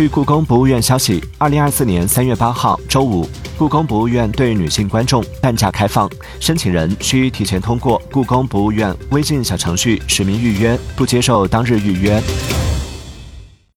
据故宫博物院消息二零二四年三月八号周五故宫博物院对女性观众半价开放。申请人需提前通过故宫博物院微信小程序实名预约不接受当日预约。